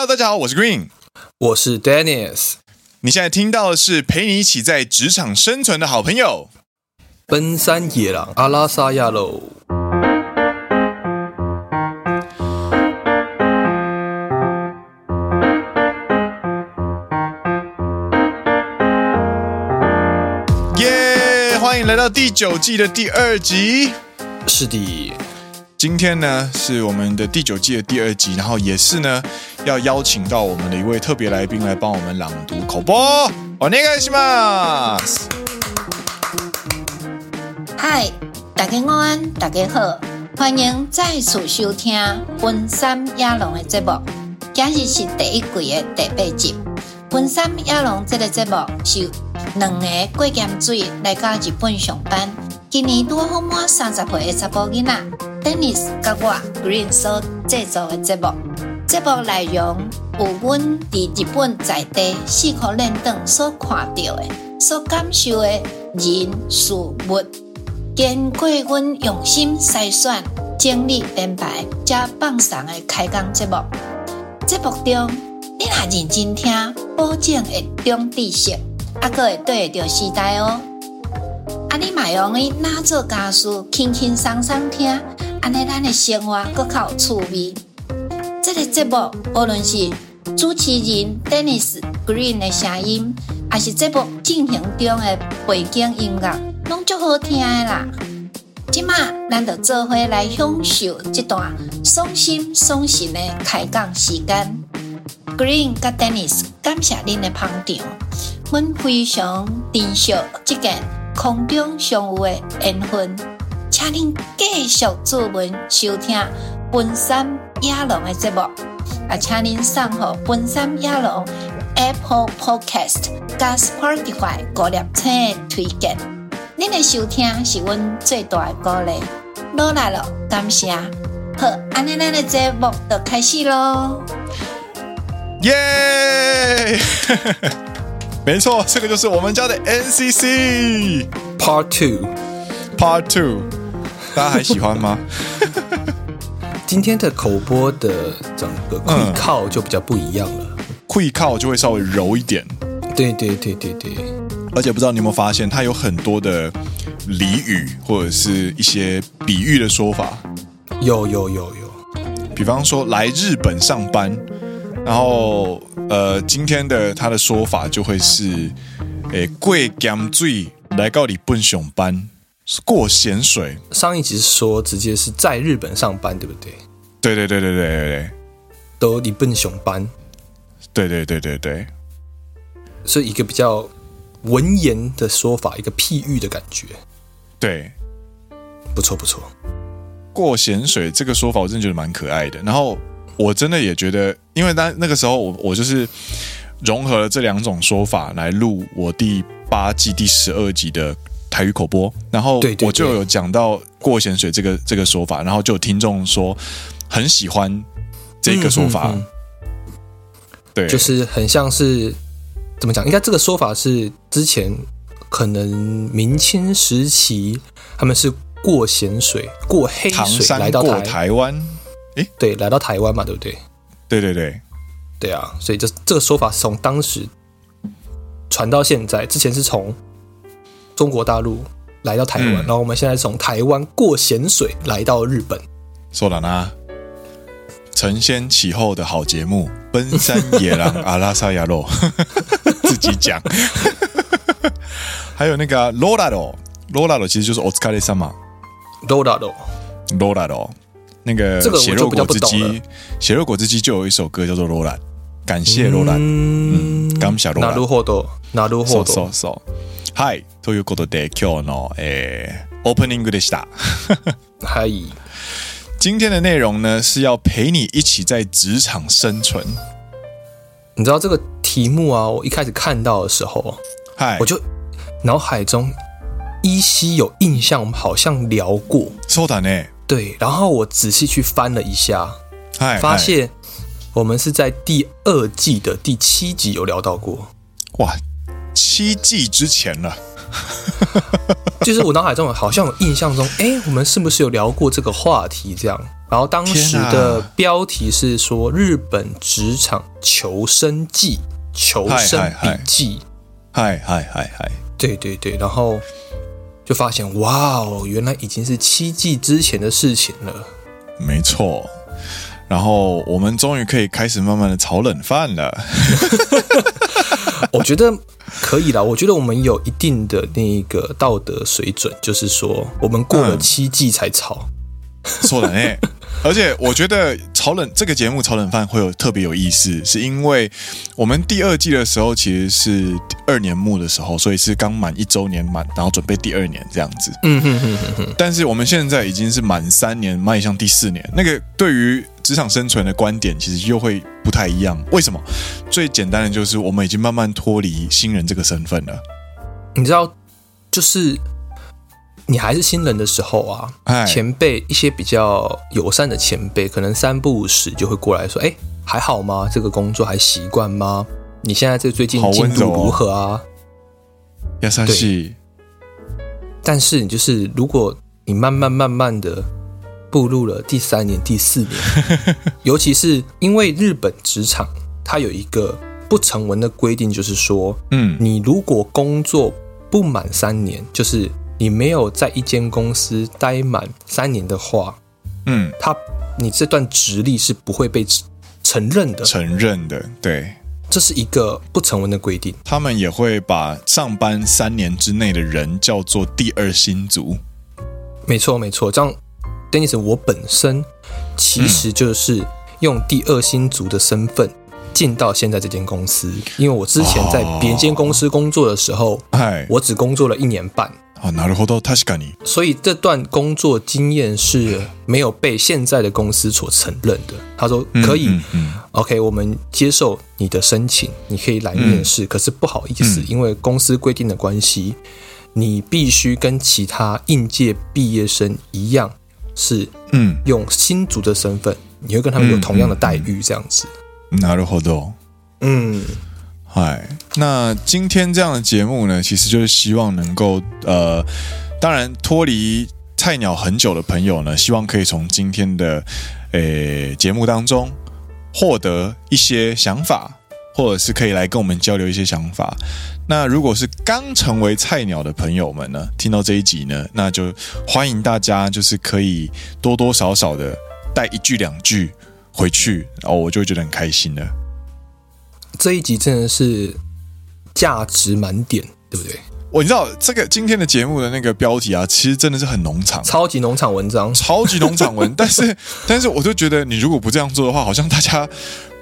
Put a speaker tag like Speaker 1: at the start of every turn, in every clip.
Speaker 1: Hello，大家好，我是 Green，
Speaker 2: 我是 Dennis。
Speaker 1: 你现在听到的是陪你一起在职场生存的好朋友——
Speaker 2: 奔山野狼阿拉萨亚喽。
Speaker 1: 耶！欢迎来到第九季的第二集。
Speaker 2: 是的。
Speaker 1: 今天呢是我们的第九季的第二集，然后也是呢要邀请到我们的一位特别来宾来帮我们朗读口播。お愿いします。
Speaker 3: 嗨，大家午安，大家好，欢迎再次收听《奔山野郎》的节目。今日是第一季的第八集，《奔山野郎》这个节目是两个过咸水来到日本上班， 今年拄好满三十岁的查甫囡仔。Dennis 甲我 Green 所制作的节目，节目内容有阮伫日本在地四苦练长所看到的、所感受的人事物，经过阮用心筛选、整理编排，才放上的开讲节目。节目中，你若认真听，保证会长知识，还阁会对得着时代哦。啊，你买用伊拿做家事，轻轻松松听。安尼，咱的生活更较有趣味。这个节目无论是主持人 Dennis Green 的声音，还是节目进行中的背景音乐，拢足好听的啦。今麦咱就做伙来享受这段爽心爽神的开讲时间。Green 甲 Dennis 感谢恁的捧场，阮非常珍惜这件空中相遇的缘分。请您继续注文收听《本山野郎》的节目，啊，请您上好《本山野郎》Apple Podcast 加 Spotify 高粒星推荐。您的收听是阮最大的鼓励，努力了，感谢。好，安尼咱的节目就开始喽。
Speaker 1: 耶！没错，这个就是我们家的 NCC
Speaker 2: Part Two
Speaker 1: Part Two。大家还喜欢吗？
Speaker 2: 今天的口播的整个气靠就比较不一样了，
Speaker 1: 气靠就会稍微柔一点。
Speaker 2: 对对对对对，
Speaker 1: 而且不知道你有没有发现，它有很多的俚语或者是一些比喻的说法。
Speaker 2: 有有有有，
Speaker 1: 比方说来日本上班，然后呃，今天的他的说法就会是，诶，贵咸水来告你笨熊班。过咸水，
Speaker 2: 上一集是说直接是在日本上班，对不对？
Speaker 1: 对对对对对对对，
Speaker 2: 都你笨熊班，
Speaker 1: 对对对对对，
Speaker 2: 是一个比较文言的说法，一个譬喻的感觉。
Speaker 1: 对，
Speaker 2: 不错不错。
Speaker 1: 过咸水这个说法，我真的觉得蛮可爱的。然后我真的也觉得，因为那那个时候我我就是融合了这两种说法来录我第八季第十二集的。台语口播，然后我就有讲到“过咸水”这个这个说法，然后就有听众说很喜欢这个说法。嗯嗯嗯、对，
Speaker 2: 就是很像是怎么讲？应该这个说法是之前可能明清时期他们是过咸水、过黑水来到台
Speaker 1: 台湾。诶，
Speaker 2: 对，来到台湾嘛，对不对？
Speaker 1: 对对对，
Speaker 2: 对啊，所以这这个说法是从当时传到现在，之前是从。中国大陆来到台湾，嗯、然后我们现在从台湾过咸水来到日本。
Speaker 1: 说了呢，承先启后的好节目，奔山野狼阿拉萨亚洛 自己讲。还有那个罗拉罗，罗拉罗其实就是お疲れ様。
Speaker 2: 罗拉罗，
Speaker 1: 罗拉多，那个血肉果汁机，血肉果汁机就有一首歌叫做罗拉，感谢罗拉，嗯，感谢罗拉。なるほど，
Speaker 2: なるほど。
Speaker 1: そうそうそう。嗨，ということで今日の诶オープニングでした。
Speaker 2: 嗨，
Speaker 1: 今天的内容呢是要陪你一起在职场生存。
Speaker 2: 你知道这个题目啊？我一开始看到的时候，嗨，我就脑海中依稀有印象，我们好像聊过。
Speaker 1: そうだね。
Speaker 2: 对，然后我仔细去翻了一下，发现我们是在第二季的第七集有聊到过。
Speaker 1: 哇！七季之前了，
Speaker 2: 就是我脑海中好像有印象中，哎，我们是不是有聊过这个话题？这样，然后当时的标题是说《日本职场求生记》《求生笔记》。
Speaker 1: 嗨嗨嗨嗨！
Speaker 2: 对对对，然后就发现，哇哦，原来已经是七季之前的事情了。
Speaker 1: 没错。然后我们终于可以开始慢慢的炒冷饭了。
Speaker 2: 我觉得可以啦。我觉得我们有一定的那个道德水准，就是说我们过了七季才炒。
Speaker 1: 错了哎。而且我觉得炒冷这个节目炒冷饭会有特别有意思，是因为我们第二季的时候其实是二年目的时候，所以是刚满一周年满，然后准备第二年这样子。嗯哼哼哼哼。但是我们现在已经是满三年，迈向第四年，那个对于职场生存的观点其实又会不太一样。为什么？最简单的就是我们已经慢慢脱离新人这个身份了。
Speaker 2: 你知道，就是。你还是新人的时候啊，前辈一些比较友善的前辈，可能三不五时就会过来说：“哎，还好吗？这个工作还习惯吗？你现在这最近进度如何啊？”
Speaker 1: 要三系。
Speaker 2: 但是你就是，如果你慢慢慢慢的步入了第三年、第四年，尤其是因为日本职场它有一个不成文的规定，就是说，嗯，你如果工作不满三年，就是。你没有在一间公司待满三年的话，嗯，他你这段职历是不会被承认的。
Speaker 1: 承认的，对，
Speaker 2: 这是一个不成文的规定。
Speaker 1: 他们也会把上班三年之内的人叫做第二新族。
Speaker 2: 没错，没错。这样，Dennis，我本身其实就是用第二新族的身份进到现在这间公司，因为我之前在别间公司工作的时候，哎、哦，我只工作了一年半。
Speaker 1: 啊，なるほど，确かに。
Speaker 2: 所以这段工作经验是没有被现在的公司所承认的。他说可以，嗯嗯嗯，OK，我们接受你的申请，你可以来面试。嗯、可是不好意思，嗯、因为公司规定的关系，你必须跟其他应届毕业生一样，是嗯，用新卒的身份，你会跟他们有同样的待遇，这样子。
Speaker 1: なるほど，嗯。 嗨，那今天这样的节目呢，其实就是希望能够呃，当然脱离菜鸟很久的朋友呢，希望可以从今天的诶节目当中获得一些想法，或者是可以来跟我们交流一些想法。那如果是刚成为菜鸟的朋友们呢，听到这一集呢，那就欢迎大家就是可以多多少少的带一句两句回去，然后我就会觉得很开心了。
Speaker 2: 这一集真的是价值满点，对不对？
Speaker 1: 我你知道这个今天的节目的那个标题啊，其实真的是很农场，
Speaker 2: 超级农场文章，
Speaker 1: 超级农场文。但是，但是我就觉得你如果不这样做的话，好像大家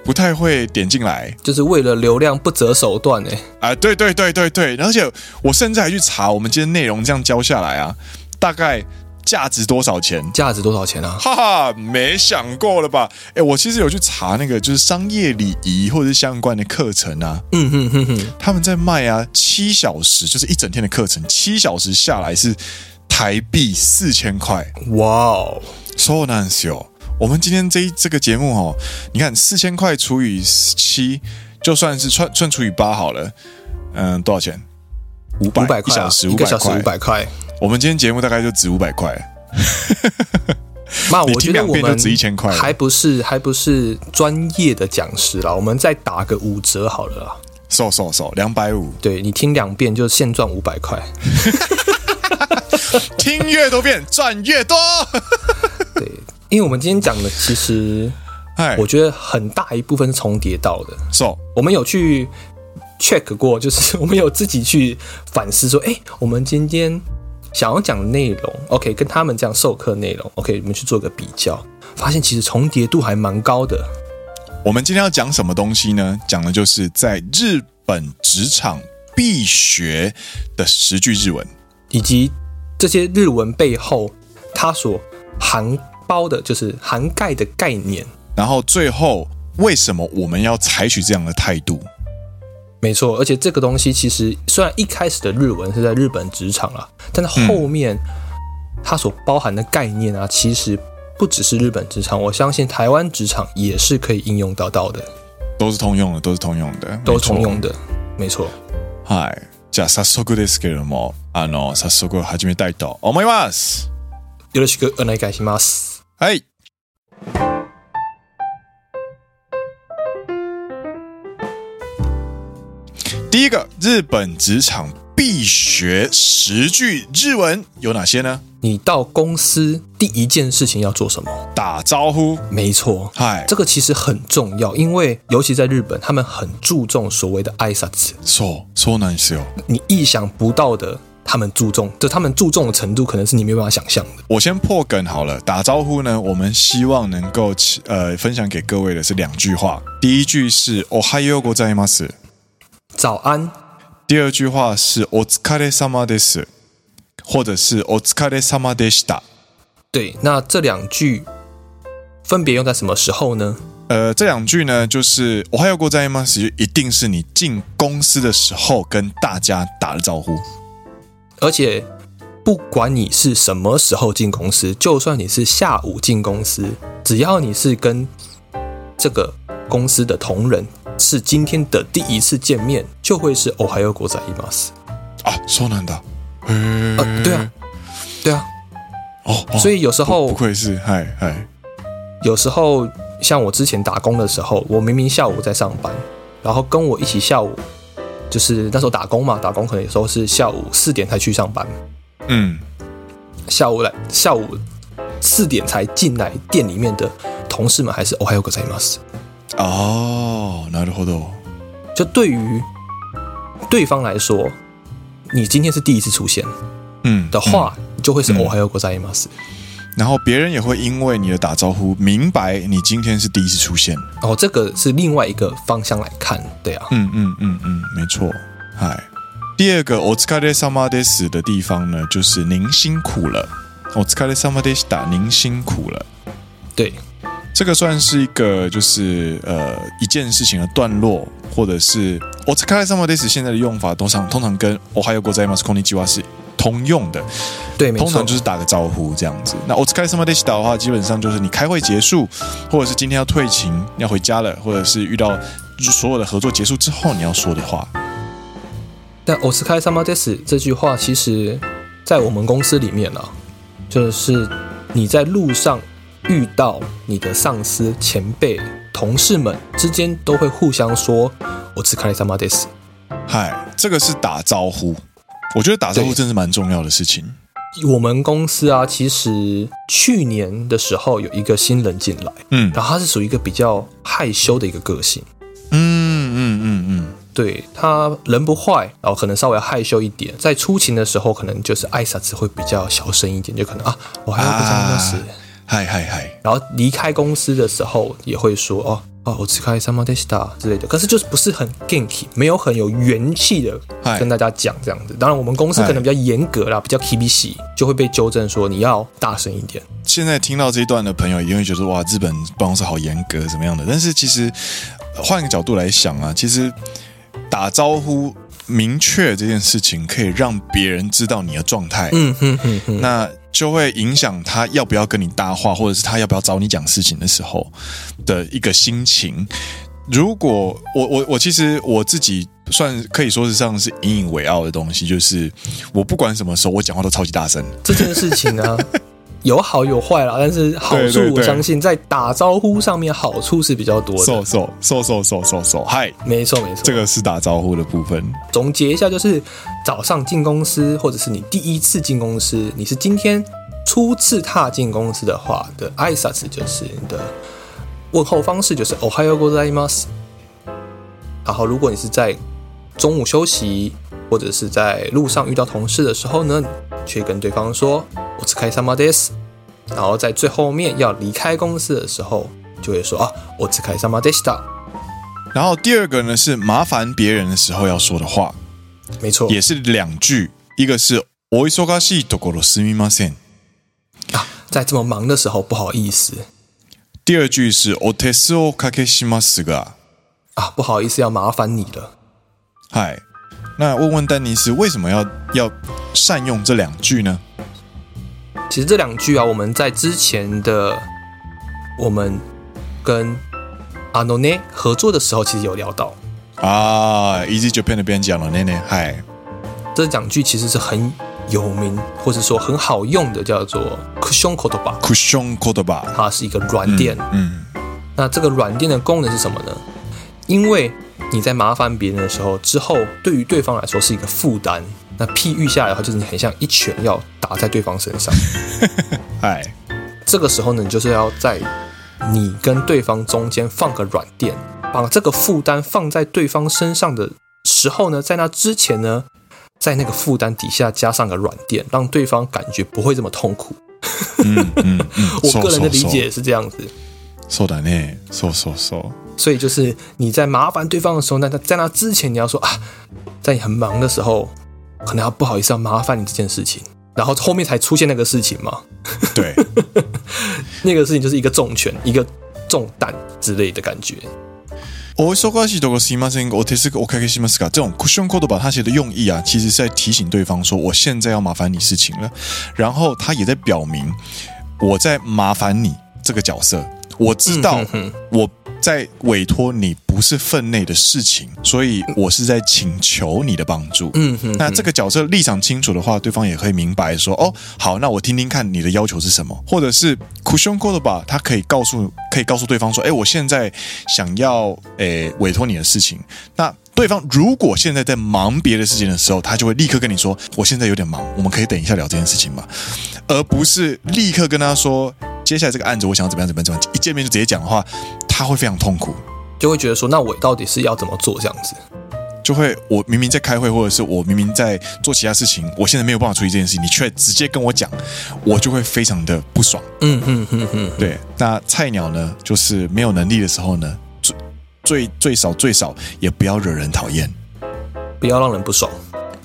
Speaker 1: 不太会点进来，
Speaker 2: 就是为了流量不择手段哎。
Speaker 1: 啊，对对对对对，而且我甚至还去查我们今天内容这样教下来啊，大概。价值多少钱？
Speaker 2: 价值多少钱啊？
Speaker 1: 哈哈，没想过了吧？哎，我其实有去查那个，就是商业礼仪或者是相关的课程啊。嗯哼哼哼，他们在卖啊，七小时就是一整天的课程，七小时下来是台币四千块。哇哦，so nice 哦！我们今天这一这个节目哦，你看四千块除以七，就算是算算除以八好了。嗯，多少钱？五百，块，一小时五百块。我们今天节目大概就值五百块，
Speaker 2: 那我觉得我们就值一千块，还不是还不是专业的讲师啦，我们再打个五折好了啦，
Speaker 1: 收收收，两百五，
Speaker 2: 对，你听两遍就现赚五百块，
Speaker 1: 听越多遍赚越多，
Speaker 2: 对，因为我们今天讲的其实，我觉得很大一部分是重叠到的，so 我们有去 check 过，就是我们有自己去反思说，哎，我们今天。想要讲的内容，OK，跟他们这样授课内容，OK，我们去做个比较，发现其实重叠度还蛮高的。
Speaker 1: 我们今天要讲什么东西呢？讲的就是在日本职场必学的十句日文，
Speaker 2: 以及这些日文背后它所含包的，就是涵盖的概念。
Speaker 1: 然后最后，为什么我们要采取这样的态度？
Speaker 2: 没错，而且这个东西其实虽然一开始的日文是在日本职场啦，但是后面它所包含的概念啊，其实不只是日本职场，我相信台湾职场也是可以应用到到的，
Speaker 1: 都是通用的，都是通用的，
Speaker 2: 都是通用的，没错。
Speaker 1: 嗨，じゃあ早速ですけれども、 あの早速始めたいと思います。
Speaker 2: よろしくお愿いします。
Speaker 1: はい。 第一个日本职场必学十句日文有哪些呢？
Speaker 2: 你到公司第一件事情要做什么？
Speaker 1: 打招呼，
Speaker 2: 没错，
Speaker 1: 嗨，
Speaker 2: 这个其实很重要，因为尤其在日本，他们很注重所谓的挨拶。
Speaker 1: そうそうなんですよ。
Speaker 2: 你意想不到的，他们注重，就他们注重的程度，可能是你没办法想象的。
Speaker 1: 我先破梗好了，打招呼呢，我们希望能够呃分享给各位的是两句话。第一句是おはようございます，
Speaker 2: 早安，
Speaker 1: 第二句话是お疲れ様です，或者是お疲れ様でした。
Speaker 2: 对，那这两句分别用在什么时候呢？
Speaker 1: 呃，这两句呢，就是おはようございます，就一定是你进公司的时候跟大家打的招呼。
Speaker 2: 而且不管你是什么时候进公司，就算你是下午进公司，只要你是跟这个 公司的同仁是今天的第一次见面，就会是おはようございます。
Speaker 1: 啊，そうなんだ。
Speaker 2: 呃，对啊，对啊。
Speaker 1: 哦，哦
Speaker 2: 所以有时候
Speaker 1: 不，不愧是嗨嗨，
Speaker 2: 有时候像我之前打工的时候，我明明下午在上班，然后跟我一起下午，就是那时候打工嘛，打工可能有时候是下午四点才去上班，
Speaker 1: 嗯，
Speaker 2: 下午来下午四点才进来店里面的同事们还是おはようございます。
Speaker 1: 哦，なるほど。
Speaker 2: 就对于对方来说，你今天是第一次出现
Speaker 1: 嗯
Speaker 2: 的话，
Speaker 1: 嗯
Speaker 2: 就会是おはようございます。
Speaker 1: 然后别人也会因为你的打招呼，明白你今天是第一次出现。
Speaker 2: 然后这个是另外一个方向来看，对啊，
Speaker 1: 嗯嗯嗯嗯，没错。嗨，第二个お疲れ様です的地方呢，就是您辛苦了。お疲れ様でした，您辛苦了。
Speaker 2: 对，
Speaker 1: 这个算是一个就是呃一件事情的段落，或者是お疲れ様です现在的用法，通常通常跟おはようございます、こんにちは是通用的。
Speaker 2: 对，没错，
Speaker 1: 通常就是打个招呼这样子。那お疲れ様でした的话，基本上就是你开会结束，或者是今天要退勤要回家了，或者是遇到所有的合作结束之后你要说的话。
Speaker 2: 但お疲れ様です这句话，其实在我们公司里面啊，就是你在路上 遇到你的上司、前辈、同事们之间，都会互相说お疲れ様です。
Speaker 1: 嗨，这个是打招呼。我觉得打招呼真是蛮重要的事情。
Speaker 2: 我们公司啊，其实去年的时候有一个新人进来，
Speaker 1: 嗯
Speaker 2: 然后他是属于一个比较害羞的一个个性，
Speaker 1: 嗯嗯嗯嗯，
Speaker 2: 对，他人不坏，然后可能稍微害羞一点，在出勤的时候可能就是挨拶词会比较小声一点，就可能啊，我还要不这样子。
Speaker 1: 嗨嗨嗨，
Speaker 2: 然后离开公司的时候也会说哦哦，我只开三毛 desta 之类的，可是就是不是很 ganky，没有很有元气的跟大家讲这样子。当然我们公司可能比较严格啦，比较 kibishi，就会被纠正说你要大声一点。
Speaker 1: 现在听到这一段的朋友也会觉得哇，日本办公室好严格，怎么样的？但是其实换一个角度来想啊，其实打招呼明确这件事情，可以让别人知道你的状态。
Speaker 2: 嗯哼哼哼，
Speaker 1: 那就会影响他要不要跟你搭话，或者是他要不要找你讲事情的时候的一个心情。如果我我我其实我自己算可以说是上是引以为傲的东西，就是我不管什么时候我讲话都超级大声。
Speaker 2: 这件事情呢、啊，有好有坏啦，但是好处
Speaker 1: 对对对
Speaker 2: 我相信在打招呼上面好处是比较多的。
Speaker 1: 嗖嗖嗖嗖嗖嗖嗖，嗨，
Speaker 2: 没错没错，
Speaker 1: 这个是打招呼的部分。
Speaker 2: 总结一下，就是早上进公司，或者是你第一次进公司，你是今天初次踏进公司的话的挨拶词，就是你的问候方式，就是おはようございます。然后，如果你是在 中午休息，或者是在路上遇到同事的时候呢，去跟对方说お疲れ様です。然后在最后面要离开公司的时候，就会说啊お疲れ様でした。
Speaker 1: 然后第二个呢是麻烦别人的时候要说的话，
Speaker 2: 没错，
Speaker 1: 也是两句，一个是お忙しいところすみません。
Speaker 2: 啊，在这么忙的时候，不好意思
Speaker 1: 第二句是お手数をかけしますが。
Speaker 2: 啊，不好意思，要麻烦你了。
Speaker 1: 嗨，那问问丹尼斯，为什么要要善用这两句呢？
Speaker 2: 其实这两句啊，我们在之前的我们跟阿诺内合作的时候，其实有聊到。
Speaker 1: 啊，Easy Japan 那边讲了，内内，嗨，
Speaker 2: 这两句其实是很有名或者说很好用的，叫做 Cushion Kotoba。
Speaker 1: Cushion Kotoba，
Speaker 2: 它是一个软垫。
Speaker 1: 嗯，
Speaker 2: 那这个软垫的功能是什么呢？因为你在麻烦别人的时候，之后对于对方来说是一个负担。那譬喻下来的话，就是你很像一拳要打在对方身上。
Speaker 1: 哎，
Speaker 2: 这个时候呢，你就是要在你跟对方中间放个软垫，把这个负担放在对方身上的时候呢，在那之前呢，在那个负担底下加上个软垫，让对方感觉不会这么痛苦。
Speaker 1: 嗯嗯嗯，
Speaker 2: 我个人的理解是这样子。
Speaker 1: そうだね，そうそうそう。
Speaker 2: 所以就是你在麻烦对方的时候，那在那之前你要说啊，在你很忙的时候，可能要不好意思要麻烦你这件事情，然后后面才出现那个事情嘛。
Speaker 1: 对，
Speaker 2: 那个事情就是一个重拳，一个重担之类的感觉。
Speaker 1: お忙しいところすいません、お手数おかけしますが，这种 cushion code 把它写的用意啊，其实是在提醒对方说，我现在要麻烦你事情了，然后他也在表明我在麻烦你这个角色，我知道我。 在委托你不是分内的事情，所以我是在请求你的帮助。嗯哼，那这个角色立场清楚的话，对方也可以明白说，哦，好，那我听听看你的要求是什么，或者是 cushion code 吧，他可以告诉，可以告诉对方说，哎，我现在想要，诶，委托你的事情。那对方如果现在在忙别的事情的时候，他就会立刻跟你说，我现在有点忙，我们可以等一下聊这件事情吗？而不是立刻跟他说，接下来这个案子我想要怎么样怎么样怎么样，一见面就直接讲的话。他会非常痛苦，
Speaker 2: 就会觉得说，那我到底是要怎么做这样子？
Speaker 1: 就会我明明在开会，或者是我明明在做其他事情，我现在没有办法处理这件事情，你却直接跟我讲，我就会非常的不爽。嗯嗯嗯嗯，对。那菜鸟呢，就是没有能力的时候呢，最最最少最少也不要惹人讨厌，
Speaker 2: 不要让人不爽。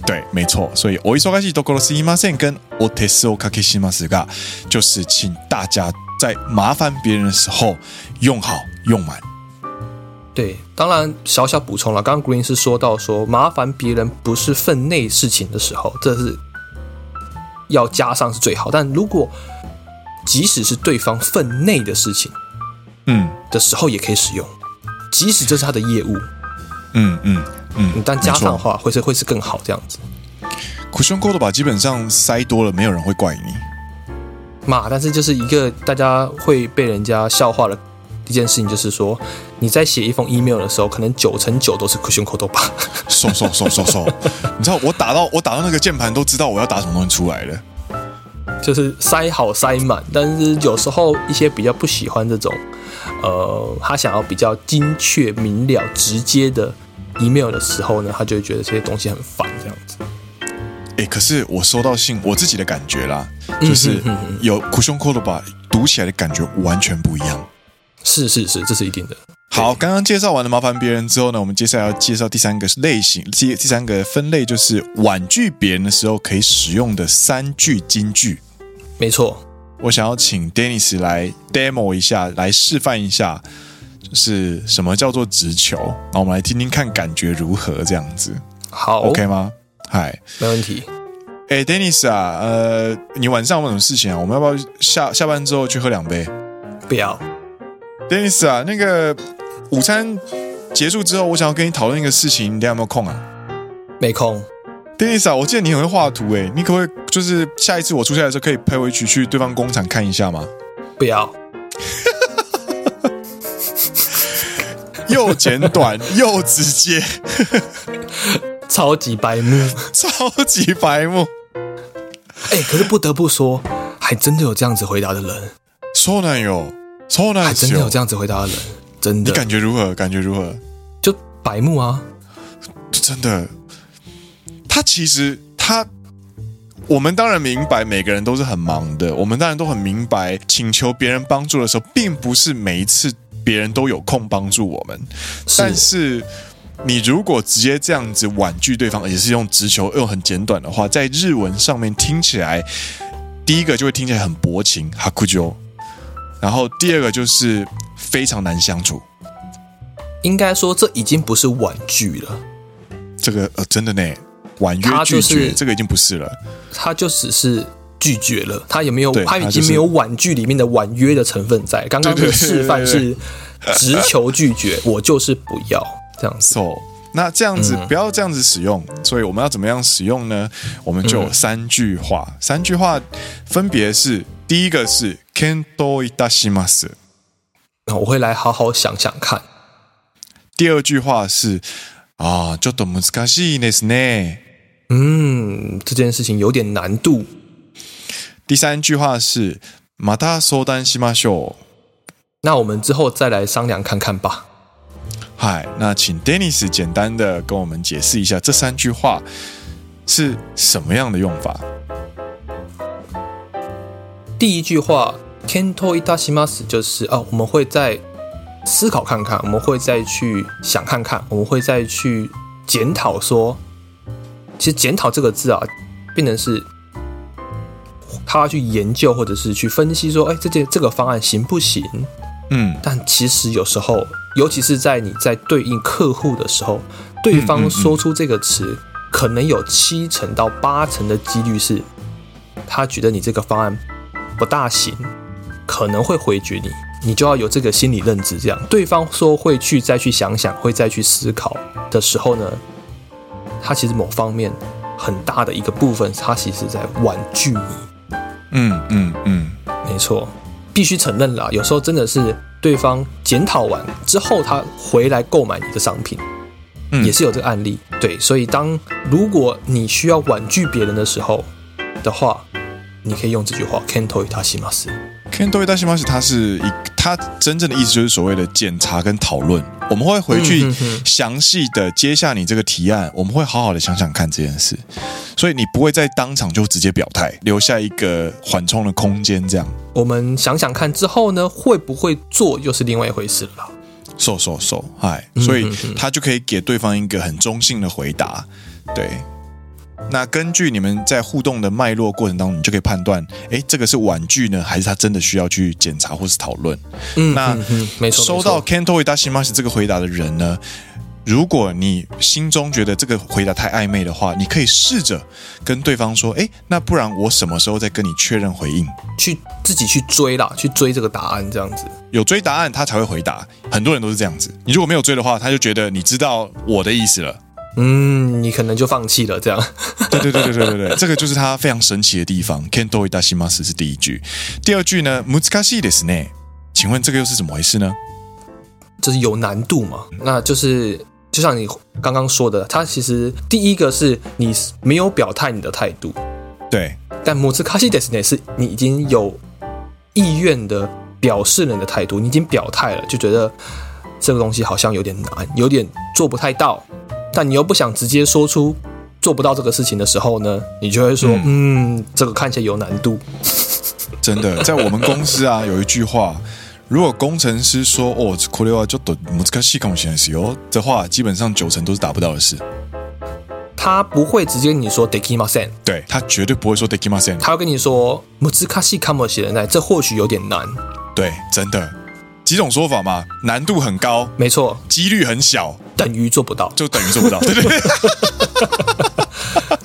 Speaker 1: 对，没错。所以お忙しいところすいません跟お手数おかけしますが，就是请大家 在麻烦别人的时候用好。用满，
Speaker 2: 对，当然小小补充了。刚刚 Green 是说到说麻烦别人不是分内事情的时候，这是要加上是最好。但如果即使是对方分内的事情，嗯的时候也可以使用，即使这是他的业务，
Speaker 1: 嗯嗯嗯，
Speaker 2: 但加上的话会是会是更好这样子。
Speaker 1: Cushion code 吧，基本上塞多了，没有人会怪你
Speaker 2: 嘛。但是就是一个大家会被人家笑话的。一件事情就是说，你在写一封 email 的时候，可能九成九都是 cushion code 吧。
Speaker 1: 嗖嗖嗖嗖嗖，你知道我打到我打到那个键盘都知道我要打什么东西出来了，
Speaker 2: 就是塞好塞满。但是有时候一些比较不喜欢这种，呃，他想要比较精确、明了、直接的 email 的时候呢，他就会觉得这些东西很烦这样子。
Speaker 1: 哎，可是我收到信，我自己的感觉啦，就是有 cushion code 吧，读起来的感觉完全不一样。
Speaker 2: 是是是，这是一定的。
Speaker 1: 好，刚刚介绍完了麻烦别人之后呢，我们接下来要介绍第三个类型，第第三个分类就是婉拒别人的时候可以使用的三句金句。
Speaker 2: 没错，
Speaker 1: 我想要请 Dennis 来 demo 一下，来示范一下，就是什么叫做直球。那我们来听听看，感觉如何？这样子，
Speaker 2: 好
Speaker 1: ，OK 吗？嗨，
Speaker 2: 没问题。
Speaker 1: 哎，Dennis 啊，呃，你晚上有什么事情啊？我们要不要下下班之后去喝两杯？
Speaker 2: 不要。
Speaker 1: Dennis 啊，那个午餐结束之后，我想要跟你讨论一个事情，你有没有空啊？
Speaker 2: 没空。
Speaker 1: Dennis 啊，我记得你很会画图诶，你可不可以就是下一次我出差的时候，可以陪我一起去对方工厂看一下吗？
Speaker 2: 不要。
Speaker 1: 又简短又直接，
Speaker 2: 超级白目，
Speaker 1: 超级白目。
Speaker 2: 哎、欸，可是不得不说，还真的有这样子回答的人。
Speaker 1: 说男友。超难，
Speaker 2: 还真的有这样子回答的人，真的。
Speaker 1: 你感觉如何？感觉如何？
Speaker 2: 就白目啊！
Speaker 1: 真的，他其实他，我们当然明白，每个人都是很忙的。我们当然都很明白，请求别人帮助的时候，并不是每一次别人都有空帮助我们。是。但是，你如果直接这样子婉拒对方，而且是用直球，又很简短的话，在日文上面听起来，第一个就会听起来很薄情，哈库就。然后第二个就是非常难相处，
Speaker 2: 应该说这已经不是婉拒了，
Speaker 1: 这个呃真的呢，婉约拒绝这个已经不是了，
Speaker 2: 他就只是拒绝了，他也没有，他已经没有婉拒里面的婉约的成分在。刚刚的示范是直球拒绝，我就是不要这样子。
Speaker 1: So, 那这样子不要这样子使用，所以我们要怎么样使用呢？我们就有三句话，三句话分别是：第一个是 “kento itashimasu”，
Speaker 2: 那我会来好好想想看。
Speaker 1: 第二句话是啊，ちょっと难しいですね。
Speaker 2: 嗯，这件事情有点难度。
Speaker 1: 第三句话是また相谈しましょう。
Speaker 2: 那我们之后再来商量看看吧。
Speaker 1: 嗨，那请 Dennis 简单的跟我们解释一下这三句话是什么样的用法。
Speaker 2: 第一句话 “kento itashimasu” 就是哦，我们会再思考看看，我们会再去想看看，我们会再去检讨说，其实“检讨”这个字啊，变成是他去研究或者是去分析说，哎，这件这个方案行不行？
Speaker 1: 嗯，
Speaker 2: 但其实有时候，尤其是在你在对应客户的时候，对方说出这个词，嗯嗯嗯，可能有七成到八成的几率是，他觉得你这个方案不大行，可能会回绝你，你就要有这个心理认知。这样，对方说会去再去想想，会再去思考的时候呢，他其实某方面很大的一个部分，他其实是在婉拒你。
Speaker 1: 嗯嗯嗯，
Speaker 2: 没错。必须承认啦，有时候真的是对方检讨完之后，他回来购买你的商品，嗯，也是有这个案例。对，所以当如果你需要婉拒别人的时候的话，你可以用这句话 “can't o
Speaker 1: i
Speaker 2: t a s h i m a s u
Speaker 1: k a n t o itashimasu，它是一，它真正的意思就是所谓的检查跟讨论。我们会回去详细的接下你这个提案，我们会好好的想想看这件事。所以你不会在当场就直接表态，留下一个缓冲的空间。这样，
Speaker 2: 我们想想看之后呢，会不会做又是另外一回事了。
Speaker 1: so so so，嗨，所以他就可以给对方一个很中性的回答。对，那根据你们在互动的脉络过程当中，你就可以判断，哎，这个是婉拒呢，还是他真的需要去检查或是讨论？
Speaker 2: 嗯，
Speaker 1: 那
Speaker 2: 嗯嗯没错，
Speaker 1: 收到 kento itashimasu 这个回答的人呢？如果你心中觉得这个回答太暧昧的话，你可以试着跟对方说：“哎，那不然我什么时候再跟你确认回应？
Speaker 2: 去自己去追啦，去追这个答案，这样子
Speaker 1: 有追答案他才会回答。很多人都是这样子。你如果没有追的话，他就觉得你知道我的意思了。
Speaker 2: 嗯，你可能就放弃了。这样，
Speaker 1: 对对对对对对对，这个就是他非常神奇的地方。Kento itashimasu 是第一句，第二句呢？难しいですね。请问这个又是怎么回事呢？
Speaker 2: 就是有难度嘛？那就是。就像你刚刚说的，他其实第一个是你没有表态你的态度，
Speaker 1: 对。
Speaker 2: 但难しいですね是你已经有意愿的表示了你的态度，你已经表态了，就觉得这个东西好像有点难，有点做不太到。 但你又不想直接说出做不到这个事情的时候呢，你就会说，嗯，嗯，这个看起来有难度。
Speaker 1: 真的，在我们公司啊，有一句话。如果工程师说“哦，これはちょっと难しいかもしれないですよ”的话，基本上九成都是达不到的事。
Speaker 2: 他不会直接跟你说“できません”，
Speaker 1: 对，他绝对不会说“できません”，
Speaker 2: 他会跟你说“难しいかもしれない”，这或许有点难。
Speaker 1: 对，真的 几种说法嘛，难度很高，
Speaker 2: 没错，
Speaker 1: 几率很小，
Speaker 2: 等于做不到，
Speaker 1: 就等于做不到，对对对，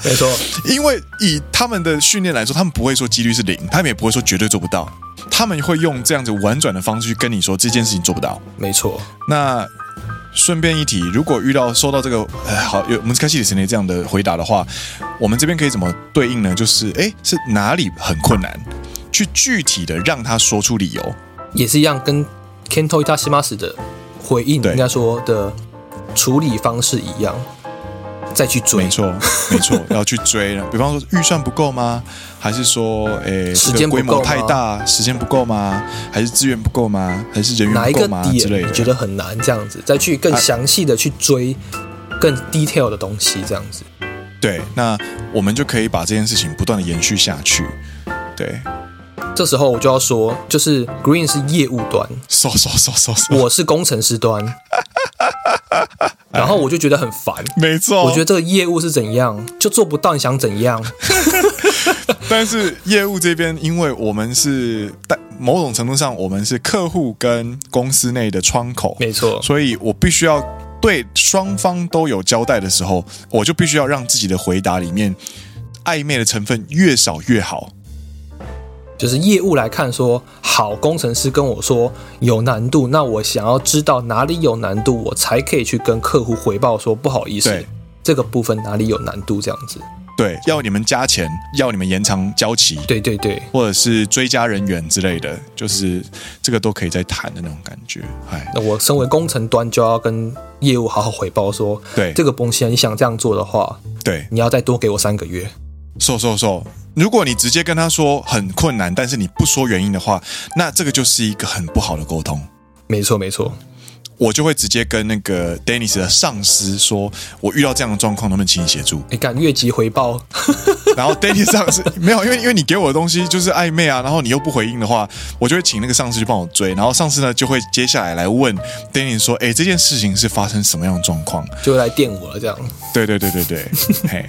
Speaker 2: 没错。
Speaker 1: 因为以他们的训练来说，他们不会说几率是零，他们也不会说绝对做不到。他们会用这样子婉转的方式去跟你说这件事情做不到，
Speaker 2: 没错。
Speaker 1: 那顺便一提，如果遇到收到这个呃好有难しいですね这样的回答的话，我们这边可以怎么对应呢？就是哎，是哪里很困难，去具体的让他说出理由，
Speaker 2: 也是一样，跟 Kento itashimasu 的回应应该说的处理方式一样。再去追，
Speaker 1: 没错，没错，要去追了。比方说预算不够吗？还是说，诶，
Speaker 2: 时间规模
Speaker 1: 太大，时间不够吗？还是资源不够吗？还是人员不够吗？
Speaker 2: 哪一个
Speaker 1: 之类的，
Speaker 2: 你觉得很难这样子，再去更详细的去追更 detail 的东西，这样子。
Speaker 1: 对，那我们就可以把这件事情不断的延续下去。对，
Speaker 2: 这时候我就要说，就是 Green 是业务端，
Speaker 1: 说说说说说，
Speaker 2: 我是工程师端。然后我就觉得很烦，
Speaker 1: 没错，
Speaker 2: 我觉得这个业务是怎样就做不到，你想怎样？
Speaker 1: 但是业务这边，因为我们是但某种程度上，我们是客户跟公司内的窗口，
Speaker 2: 没错，
Speaker 1: 所以我必须要对双方都有交代的时候，我就必须要让自己的回答里面暧昧的成分越少越好。
Speaker 2: 就是业务来看说，好，工程师跟我说有难度，那我想要知道哪里有难度，我才可以去跟客户回报说不好意思，这个部分哪里有难度这样子。
Speaker 1: 对，要你们加钱，要你们延长交期，
Speaker 2: 对对对，
Speaker 1: 或者是追加人员之类的，就是这个都可以再谈的那种感觉。哎，
Speaker 2: 那我身为工程端就要跟业务好好回报说，
Speaker 1: 对
Speaker 2: 这个东西，你想这样做的话，
Speaker 1: 对，
Speaker 2: 你要再多给我三个月。
Speaker 1: 说说说，如果你直接跟他说很困难，但是你不说原因的话，那这个就是一个很不好的沟通。
Speaker 2: 没错没错。
Speaker 1: 我就会直接跟那个 Dennis 的上司说，我遇到这样的状况，能不能请你协助？
Speaker 2: 你敢越级回报？
Speaker 1: 然后 Dennis 上司没有，因为因为你给我的东西就是暧昧啊，然后你又不回应的话，我就会请那个上司去帮我追，然后上司呢就会接下来来问 Dennis 说，哎，这件事情是发生什么样的状况？
Speaker 2: 就会来电我了，这样。
Speaker 1: 对对对对对，嘿，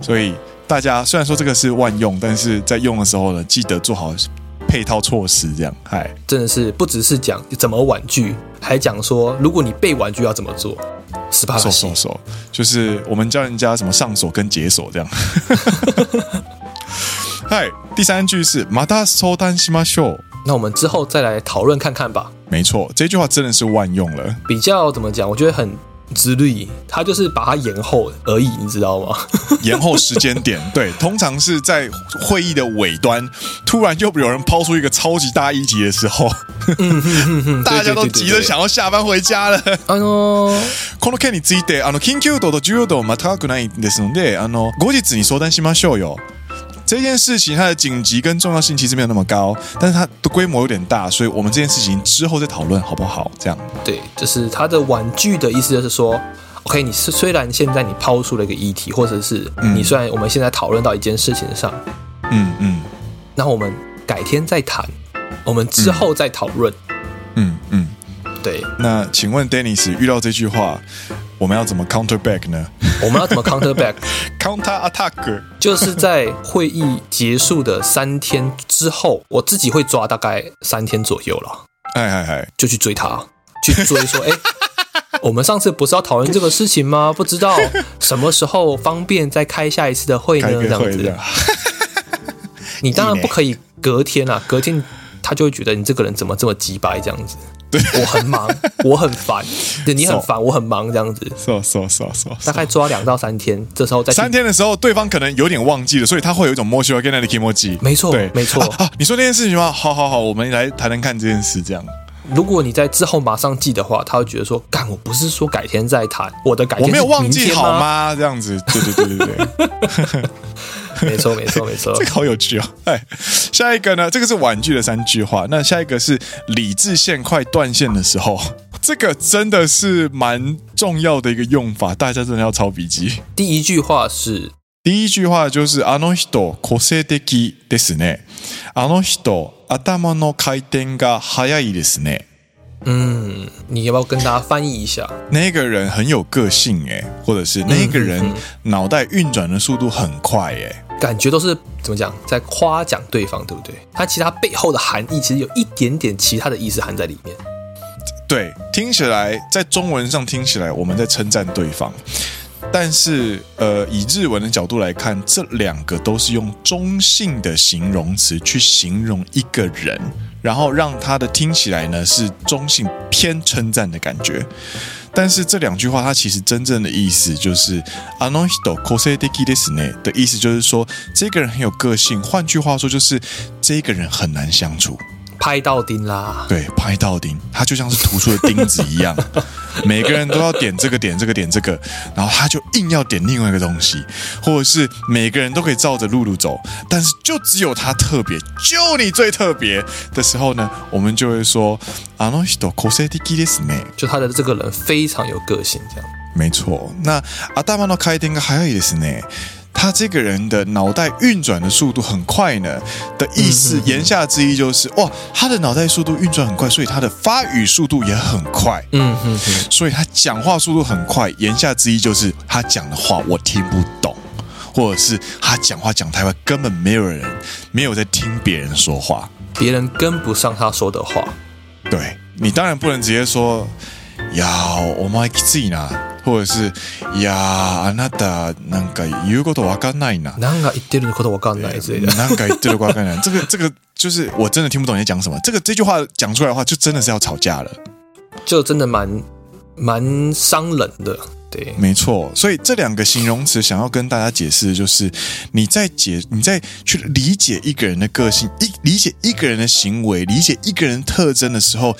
Speaker 1: 所以大家虽然说这个是万用，但是在用的时候呢，记得做好。配套措施这样，嗨，
Speaker 2: 真的是不只是讲怎么婉拒，还讲说如果你被婉拒要怎么做。十八手
Speaker 1: 手手，就是我们教人家怎么上锁跟解锁这样。嗨，第三句是また相谈しましょう。
Speaker 2: 那我们之后再来讨论看看吧。
Speaker 1: 没错，这句话真的是万用了。
Speaker 2: 比较怎么讲？我觉得很。 之类，他就是把它延后而已，你知道吗？
Speaker 1: 延后时间点，对，通常是在会议的尾端，突然就有人抛出一个超级大议题的时候，
Speaker 2: 嗯哼哼
Speaker 1: 大家都急着想要下班回家了。
Speaker 2: 啊喏，
Speaker 1: この件について、あの紧急度と重要度また高くないですので、あの后日に相谈しましょうよ。 这件事情它的紧急跟重要性其实没有那么高，但是它的规模有点大，所以我们这件事情之后再讨论好不好？这样
Speaker 2: 对，就是它的婉拒的意思，就是说，OK，你是虽然现在你抛出了一个议题，或者是你虽然我们现在讨论到一件事情上，
Speaker 1: 嗯嗯，
Speaker 2: 然后我们改天再谈，我们之后再讨论，
Speaker 1: 嗯嗯，
Speaker 2: 对。
Speaker 1: 那请问 Dennis 遇到这句话，我们要怎么 counter back 呢？
Speaker 2: 我们要怎么 counter back？counter
Speaker 1: attack
Speaker 2: 就是在会议结束的三天之后，我自己会抓大概三天左右了。
Speaker 1: 哎哎哎，
Speaker 2: 就去追他，去追说，哎，我们上次不是要讨论这个事情吗？不知道什么时候方便再开下一次的会呢？这样子，你当然不可以隔天啊，隔天他就会觉得你这个人怎么这么鸡掰这样子。对，我很忙，我很烦，对，你很烦我很忙，这样子。
Speaker 1: So so so so, so。
Speaker 2: 大概抓两到三天，这时候在
Speaker 1: 三天的时候，对方可能有点忘记了，所以他会有一种莫须有跟那的 kimoji。
Speaker 2: 没错，对，没错、
Speaker 1: 啊啊。你说这件事情吗？好好好，我们来谈谈看这件事。这样，
Speaker 2: 如果你在之后马上记的话，他会觉得说：“干，我不是说改天再谈，我的改天我没有忘记好吗？”
Speaker 1: 这样子，对对对对对。
Speaker 2: 没错，没错，没错，
Speaker 1: 这个好有趣哦！哎，下一个呢？这个是婉拒的三句话。那下一个是理智线快断线的时候，这个真的是蛮重要的一个用法，大家真的要抄笔记。
Speaker 2: 第一句话是，
Speaker 1: 第一句话就是あの人个性的ですね。あの人头の回転が速いですね。
Speaker 2: 嗯，你要不要跟大家翻译一下？
Speaker 1: 那个人很有个性哎，或者是那个人脑袋运转的速度很快哎。
Speaker 2: 感觉都是怎么讲，在夸奖对方，对不对？他其他背后的含义其实有一点点其他的意思含在里面。
Speaker 1: 对，听起来在中文上听起来我们在称赞对方，但是呃，以日文的角度来看，这两个都是用中性的形容词去形容一个人，然后让他的听起来呢是中性偏称赞的感觉。但是这两句话，它其实真正的意思就是“あの人个性的ですね”的意思，就是说这个人很有个性。换句话说，就是这个人很难相处。
Speaker 2: 拍到钉啦！
Speaker 1: 对，拍到钉，他就像是突出的钉子一样，每个人都要点这个点这个点这个，然后他就硬要点另外一个东西，或者是每个人都可以照着路路走，但是就只有他特别，就你最特别的时候呢，我们就会说あの人个性的ですね，
Speaker 2: 就他的这个人非常有个性，这样。
Speaker 1: 没错，那头の回転が速いですね。 他这个人的脑袋运转的速度很快呢，的意思言下之意就是哇，他的脑袋速度运转很快，所以他的发语速度也很快。
Speaker 2: 嗯哼哼，
Speaker 1: 所以他讲话速度很快，言下之意就是他讲的话我听不懂，或者是他讲话讲太快，根本没有人没有在听别人说话，
Speaker 2: 别人跟不上他说的话。
Speaker 1: 对，你当然不能直接说要我们きついな。 或者是呀，あなたなんか言うことわかんないな，
Speaker 2: なんか言ってることわかんない之类的，
Speaker 1: なんか言ってることわかんない，这个这个就是我真的听不懂你在讲什么。这个这句话讲出来的话，就真的是要吵架了，
Speaker 2: 就真的蛮蛮伤人的。对，
Speaker 1: 没错。所以这两个形容词想要跟大家解释的就是，你在解你在去理解一个人的个性，一理解一个人的行为，理解一个人特征的时候。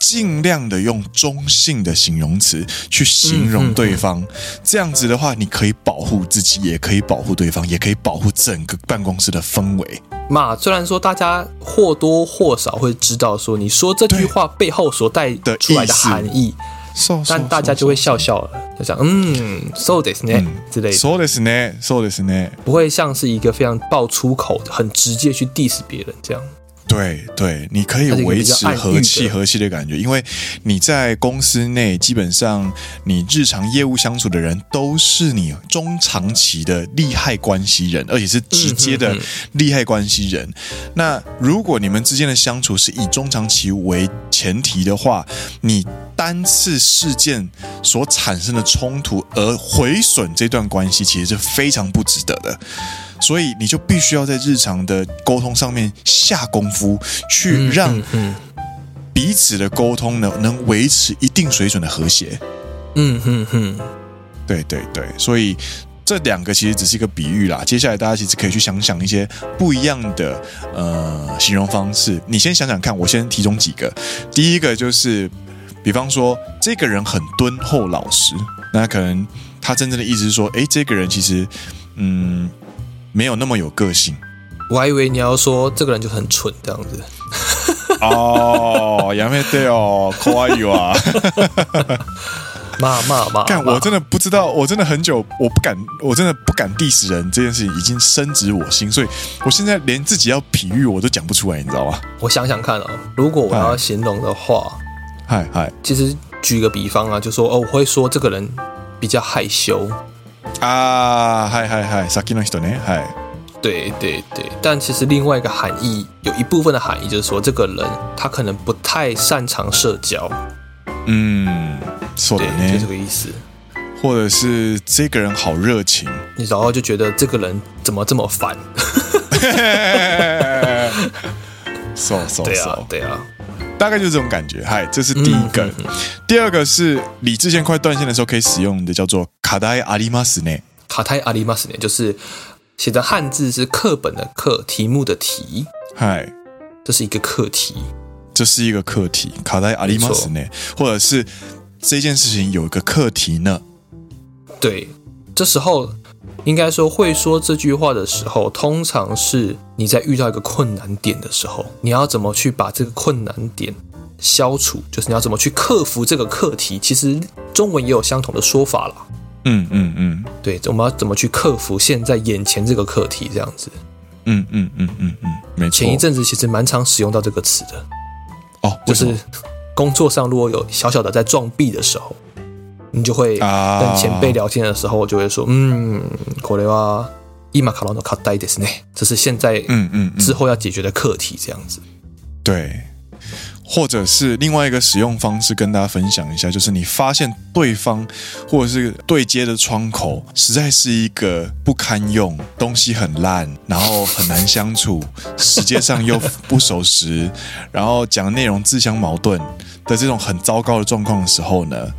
Speaker 1: 尽量的用中性的形容词去形容对方，嗯嗯嗯、这样子的话，你可以保护自己，也可以保护对方，也可以保护整个办公室的氛围。
Speaker 2: 嘛，虽然说大家或多或少会知道说，你说这句话背后所带出来的含义，但大家就会笑笑了，就讲嗯，そうですね之类的，
Speaker 1: そうですね，そうですね，
Speaker 2: 不会像是一个非常爆粗口的，很直接去 diss 别人这样。
Speaker 1: 对对，你可以维持和气和气的感觉，因为你在公司内，基本上你日常业务相处的人都是你中长期的利害关系人，而且是直接的利害关系人。那如果你们之间的相处是以中长期为前提的话，你单次事件所产生的冲突而毁损这段关系，其实是非常不值得的。所以你就必须要在日常的沟通上面下功夫，去让彼此的沟通呢能维持一定水准的和谐。
Speaker 2: 嗯嗯嗯，
Speaker 1: 对对对，所以这两个其实只是一个比喻啦。接下来大家其实可以去想想一些不一样的呃形容方式。你先想想看，我先提供几个。第一个就是，比方说这个人很敦厚老实，那可能他真正的意思是说，诶，这个人其实嗯。没有那么有个性，
Speaker 2: 我还以为你要说这个人就很蠢这样子。
Speaker 1: 哦，やめてよ，怖いわ。
Speaker 2: 骂骂骂！
Speaker 1: 干，我真的不知道，我真的很久，我不敢，我真的不敢 diss 人这件事情已经深植我心，所以我现在连自己要比喻我都讲不出来，你知道吗？
Speaker 2: 我想想看啊，如果我要形容的话，
Speaker 1: 嗨嗨，
Speaker 2: 其实举个比方啊，就说哦，我会说这个人比较害羞。
Speaker 1: 啊，嗨嗨嗨，さっきの人ね，嗨，
Speaker 2: 对对对，但其实另外一个含义，有一部分的含义就是说，这个人他可能不太擅长社交，
Speaker 1: 嗯，说的呢，
Speaker 2: 就这个意思，
Speaker 1: 或者是这个人好热情，
Speaker 2: 你然后就觉得这个人怎么这么烦，
Speaker 1: 说说
Speaker 2: 对啊对啊。
Speaker 1: 大概就是这种感觉，嗨，这是第一个。嗯、哼哼第二个是理智线快断线的时候可以使用的，叫做“ 课题ありますね”。
Speaker 2: 课题ありますね，就是写的汉字是课本的课，题目的题。
Speaker 1: 嗨，
Speaker 2: 这是一个课题，
Speaker 1: 这是一个课题。课题ありますね，或者是这件事情有一个课题呢？
Speaker 2: 对，这时候。应该说，会说这句话的时候，通常是你在遇到一个困难点的时候，你要怎么去把这个困难点消除？就是你要怎么去克服这个课题。其实中文也有相同的说法啦。
Speaker 1: 嗯嗯嗯，
Speaker 2: 对，我们要怎么去克服现在眼前这个课题？这样子。
Speaker 1: 嗯嗯嗯嗯嗯，没错。
Speaker 2: 前一阵子其实蛮常使用到这个词的。
Speaker 1: 哦，
Speaker 2: 就是工作上如果有小小的在撞壁的时候。你就会跟前辈聊天的时候，就会说：“嗯，これは今からの课题ですね。”这是现在嗯嗯之后要解决的课题，这样子。
Speaker 1: 对， 或者是另外一个使用方式，跟大家分享一下，就是你发现对方或者是对接的窗口实在是一个不堪用，东西很烂，然后很难相处，时间上又不守时，然后讲的内容自相矛盾的这种很糟糕的状况的时候呢？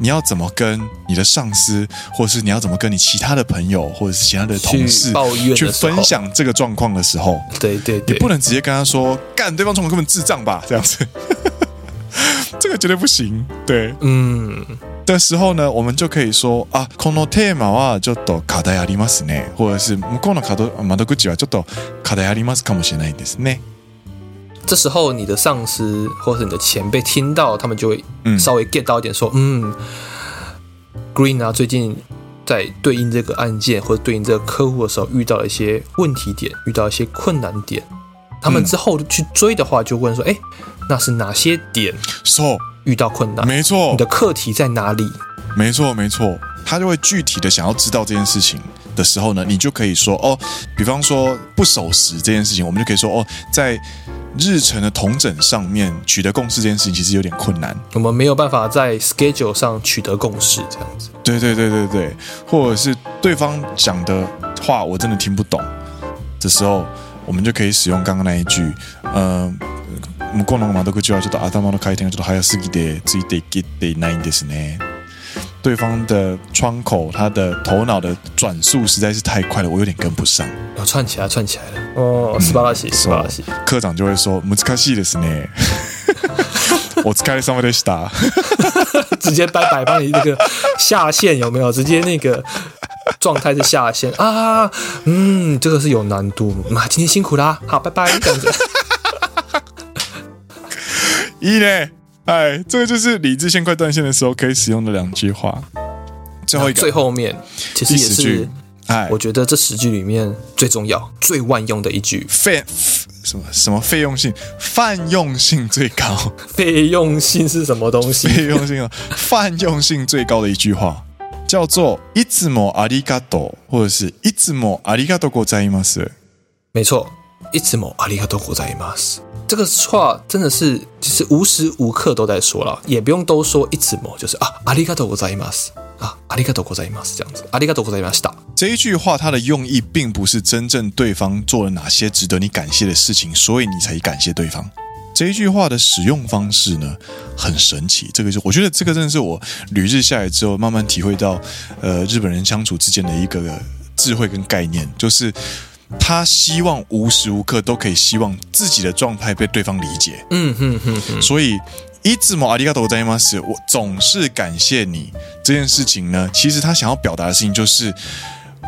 Speaker 1: 你要怎么跟你的上司，或者是你要怎么跟你其他的朋友，或者是其他的同事去分享这个状况的时候，
Speaker 2: 对对对，
Speaker 1: 你不能直接跟他说干对方状况根本智障吧，这样子，这个绝对不行。对，
Speaker 2: 嗯，
Speaker 1: 的时候呢，我们就可以说啊，このテーマはちょっと课题ありますね，或者是向こうの窓口はちょっと课题ありますかもしれないですね。
Speaker 2: 这时候，你的上司或者你的前辈听到，他们就会稍微 get 到一点，说：“嗯，嗯，Green 啊，最近在对应这个案件或者对应这个客户的时候，遇到了一些问题点，遇到一些困难点。他们之后去追的话，就问说：‘哎，那是哪些点？
Speaker 1: 说
Speaker 2: 遇到困难？
Speaker 1: 没错，
Speaker 2: 你的课题在哪里？
Speaker 1: 没错，没错。他就会具体的想要知道这件事情的时候呢，你就可以说：哦，比方说不守时这件事情，我们就可以说：哦，在。日程的统整上面取得共识这件事情，其实有点困难。
Speaker 2: 我们没有办法在 schedule 上取得共识，这样子。
Speaker 1: 对对对对对，或者是对方讲的话我真的听不懂的时候，我们就可以使用刚刚那一句，嗯、呃。向こうの窓口はちょっと头の回転がちょっと早すぎてついていけてないんですね。 对方的窗口，他的头脑的转速实在是太快了，我有点跟不上。
Speaker 2: 要串起来，串起来了。哦，斯巴拉西，斯巴拉西。
Speaker 1: 科长就会说难しいですね。お疲れ様でした。
Speaker 2: 直接拜拜，帮你那个下线有没有？直接那个状态是下线啊。嗯，这个是有难度。妈，今天辛苦啦，好，拜拜，这样子。
Speaker 1: 一呢， 哎，这个就是理智线快断线的时候可以使用的两句话。最后一个，
Speaker 2: 最后面其实也是，哎，我觉得这十句里面最重要、最万用的一句。
Speaker 1: 费什么什么费用性？泛用性最高。
Speaker 2: 费用性是什么东西？
Speaker 1: 费用性啊，泛用性最高的一句话叫做“いつもありがとう”或者是“いつもありがとうございます”。
Speaker 2: 没错，“いつもありがとうございます”。 这个话真的是，其实无时无刻都在说了，也不用都说いつも，就是啊，ありがとうございます啊，ありがとうございます这样子，ありがとうございました。
Speaker 1: 这一句话它的用意并不是真正对方做了哪些值得你感谢的事情，所以你才感谢对方。这一句话的使用方式呢，很神奇。这个就我觉得这个真的是我旅日下来之后慢慢体会到，呃，日本人相处之间的一个智慧跟概念，就是。 他希望无时无刻都可以希望自己的状态被对方理解。
Speaker 2: 嗯哼哼哼。所
Speaker 1: 以いつもありがとうございます，我总是感谢你这件事情呢。其实他想要表达的事情就是，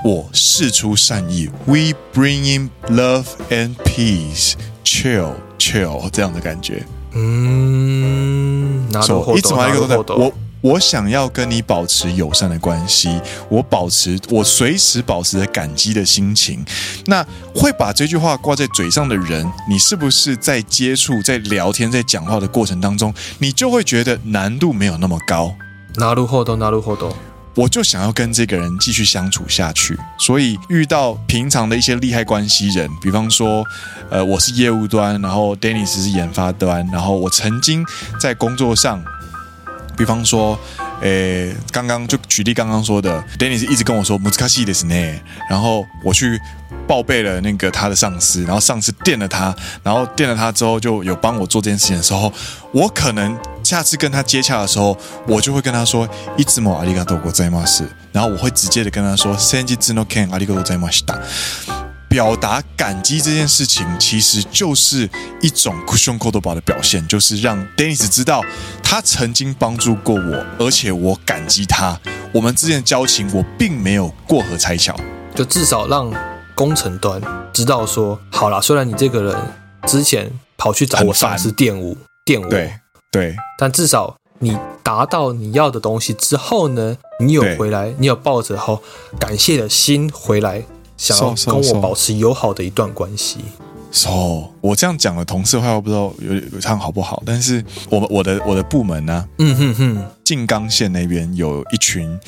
Speaker 1: 我释出善意。We bring in love and peace. Chill, chill，这样的感觉。
Speaker 2: 嗯，なるほど。いつもありがとうございます。
Speaker 1: 我想要跟你保持友善的关系，我保持我随时保持着感激的心情。那会把这句话挂在嘴上的人，你是不是在接触、在聊天、在讲话的过程当中，你就会觉得难度没有那么高？
Speaker 2: なるほど、なるほど。
Speaker 1: 我就想要跟这个人继续相处下去，所以遇到平常的一些利害关系人，比方说，呃，我是业务端，然后 Dennis 是研发端，然后我曾经在工作上。 比方说，诶，刚刚就举例刚刚说的，Dennis 一直跟我说难しいですね，然后我去报备了那个他的上司，然后上司电了他，然后电了他之后就有帮我做这件事情的时候，我可能下次跟他接洽的时候，我就会跟他说いつもありがとうございます，然后我会直接的跟他说先日の件ありがとうございました。表达感激这件事情，其实就是一种クッション言叶的表现，就是让 Dennis 知道 他曾经帮助过我，而且我感激他。我们之间的交情，我并没有过河拆桥，
Speaker 2: 就至少让工程端知道说，好啦，虽然你这个人之前跑去找我上司玷污玷污，
Speaker 1: 对对，
Speaker 2: 但至少你达到你要的东西之后呢，你有回来，你有抱着好感谢的心回来。想要跟我保持友好的一段关系。
Speaker 1: So, so, so. So, 我这样讲的同事的话，我不知道有有唱好不好。但是我们我的我的部门呢、啊，
Speaker 2: 嗯哼哼，
Speaker 1: 静冈县那边有一群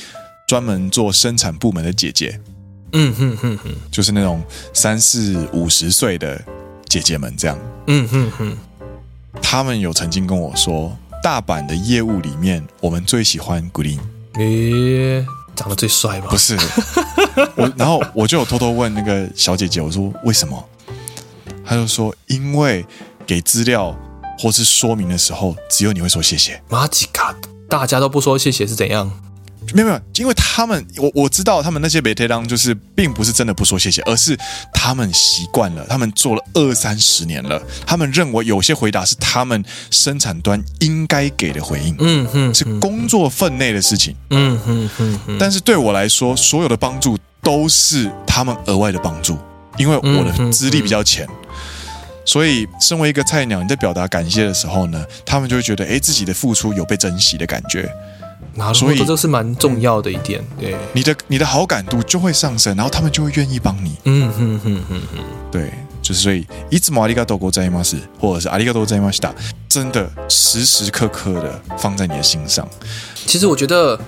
Speaker 1: 专门做生产部门的姐姐，
Speaker 2: 嗯哼哼哼，
Speaker 1: 就是那种三四五十岁的姐姐们这样，
Speaker 2: 嗯哼哼。
Speaker 1: 他们有曾经跟我说，大阪的业务里面，我们最喜欢 Green。
Speaker 2: 诶。长得最帅吗？
Speaker 1: 不是，我然后我就有偷偷问那个小姐姐，我说为什么？她就说因为给资料或是说明的时候，只有你会说谢谢。
Speaker 2: 马吉卡，大家都不说谢谢是怎样？
Speaker 1: 没有没有，因为他们我我知道他们那些ベテラン就是并不是真的不说谢谢，而是他们习惯了，他们做了二三十年了，他们认为有些回答是他们生产端应该给的回应，
Speaker 2: 嗯哼，
Speaker 1: 是工作分内的事情，
Speaker 2: 嗯哼哼哼。但
Speaker 1: 是对我来说，所有的帮助都是他们额外的帮助，因为我的资历比较浅， 所以身为一个菜鸟，你在表达感谢的时候呢，他们就会觉得，哎，自己的付出有被珍惜的感觉。
Speaker 2: 所以这是蛮重要的一点，对，
Speaker 1: 你的你的好感度就会上升，然后他们就会愿意帮你。
Speaker 2: 嗯哼哼哼哼，
Speaker 1: 对，就是所以いつもありがとうございます，或者是ありがとうございました，真的时时刻刻的放在你的心上。
Speaker 2: 其实我觉得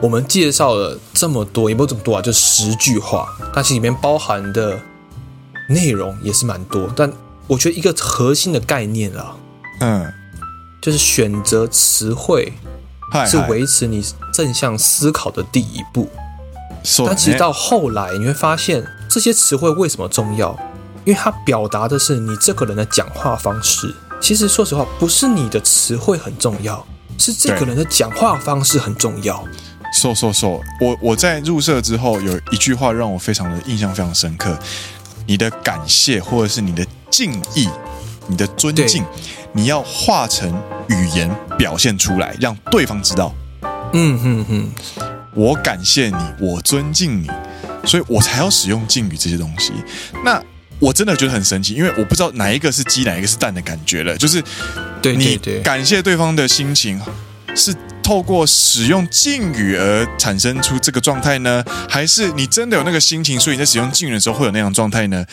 Speaker 2: 我们介绍了这么多，也没有这么多啊，就十句话，但是里面包含的内容也是蛮多，但 我觉得一个核心的概念啊，
Speaker 1: 嗯，
Speaker 2: 就是选择词汇是维持你正向思考的第一步。但其实到后来，你会发现这些词汇为什么重要？因为它表达的是你这个人的讲话方式。其实说实话，不是你的词汇很重要，是这个人的讲话方式很重要。
Speaker 1: 说说说，我我在入社之后有一句话让我非常的印象非常深刻：你的感谢或者是你的敬意、你的尊敬，你要化成语言表现出来，让对方知道。
Speaker 2: 嗯哼哼，
Speaker 1: 我感谢你，我尊敬你，所以我才要使用敬语这些东西。那我真的觉得很神奇，因为我不知道哪一个是鸡，哪一个是蛋的感觉了。就是，对你感谢对方的心情是。透过使用敬语而产生出这个状态呢，还是你真的有那个心情，所以你在使用敬语的时候会有那样状态呢？